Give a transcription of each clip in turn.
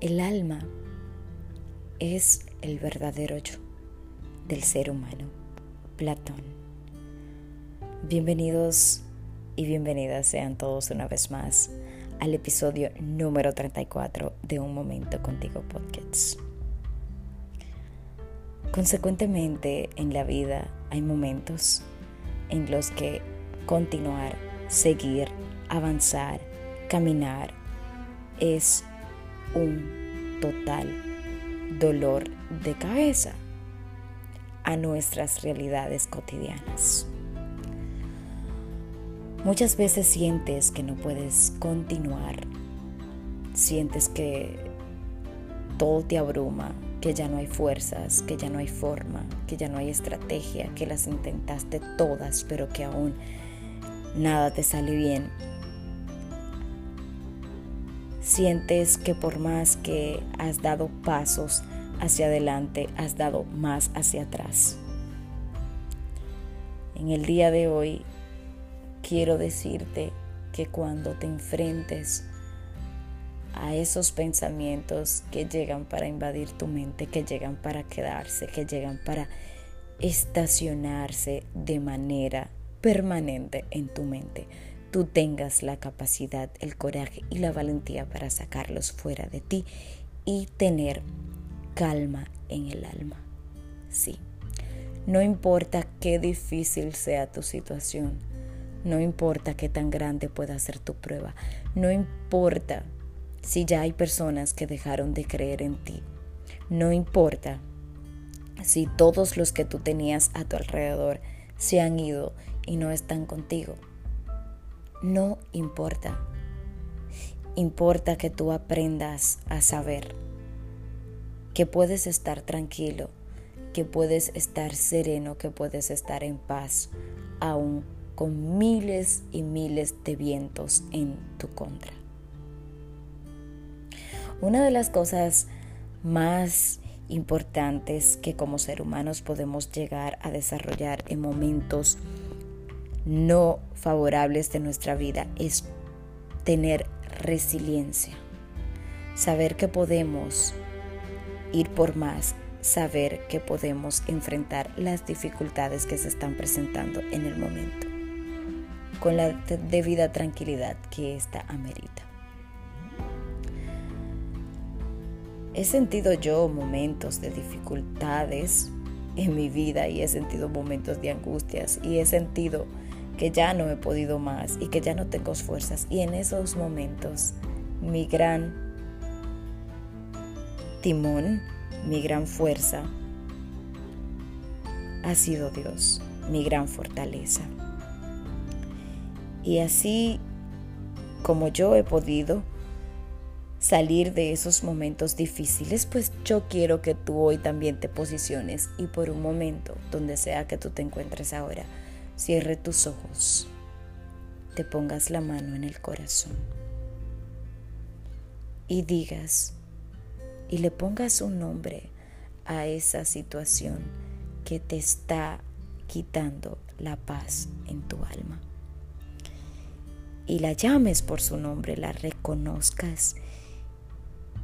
El alma es el verdadero yo del ser humano, Platón. Bienvenidos y bienvenidas sean todos una vez más al episodio número 34 de Un Momento Contigo Podcast. Consecuentemente en la vida hay momentos en los que continuar, seguir, avanzar, caminar es un total dolor de cabeza a nuestras realidades cotidianas. Muchas veces sientes que no puedes continuar, sientes que todo te abruma, que ya no hay fuerzas, que ya no hay forma, que ya no hay estrategia, que las intentaste todas, pero que aún nada te sale bien sientes que por más que has dado pasos hacia adelante, has dado más hacia atrás. En el día de hoy quiero decirte que cuando te enfrentes a esos pensamientos que llegan para invadir tu mente, que llegan para quedarse, que llegan para estacionarse de manera permanente en tu mente, tú tengas la capacidad, el coraje y la valentía para sacarlos fuera de ti y tener calma en el alma. Sí, no importa qué difícil sea tu situación, no importa qué tan grande pueda ser tu prueba, no importa si ya hay personas que dejaron de creer en ti, no importa si todos los que tú tenías a tu alrededor se han ido y no están contigo no importa. Importa que tú aprendas a saber que puedes estar tranquilo, que puedes estar sereno, que puedes estar en paz, aún con miles y miles de vientos en tu contra. Una de las cosas más importantes que como ser humanos podemos llegar a desarrollar en momentos no favorables de nuestra vida es tener resiliencia, saber que podemos ir por más, saber que podemos enfrentar las dificultades que se están presentando en el momento, con la debida tranquilidad que ésta amerita. He sentido yo momentos de dificultades en mi vida y he sentido momentos de angustias y he sentido que ya no he podido más y que ya no tengo fuerzas. Y en esos momentos mi gran timón, mi gran fuerza ha sido Dios, mi gran fortaleza. Y así como yo he podido salir de esos momentos difíciles, pues yo quiero que tú hoy también te posiciones y por un momento, donde sea que tú te encuentres ahora, Cierre tus ojos, te pongas la mano en el corazón y digas y le pongas un nombre a esa situación que te está quitando la paz en tu alma. Y la llames por su nombre, la reconozcas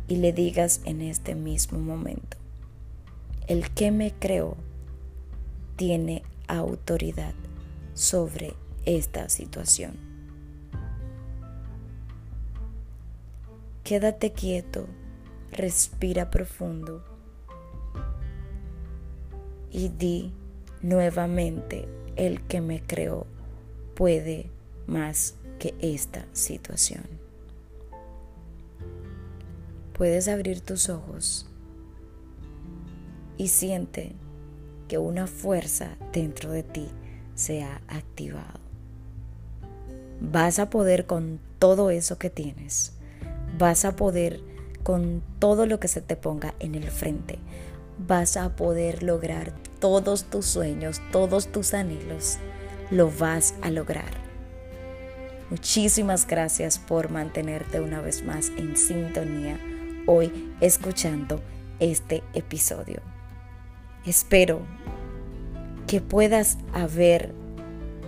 y le digas en este mismo momento, el que me creó tiene autoridad sobre esta situación. Quédate quieto, respira profundo y di nuevamente, el que me creó puede más que esta situación. Puedes abrir tus ojos y siente que una fuerza dentro de ti se ha activado. Vas a poder con todo eso que tienes. Vas a poder con todo lo que se te ponga en el frente. Vas a poder lograr todos tus sueños, todos tus anhelos. Lo vas a lograr. Muchísimas gracias por mantenerte una vez más en sintonía hoy escuchando este episodio. Espero que puedas haber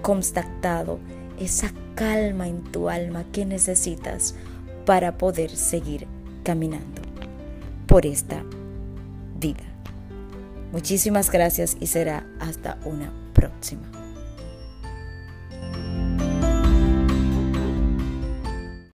constatado esa calma en tu alma que necesitas para poder seguir caminando. por esta vida. Muchísimas gracias y será hasta una próxima.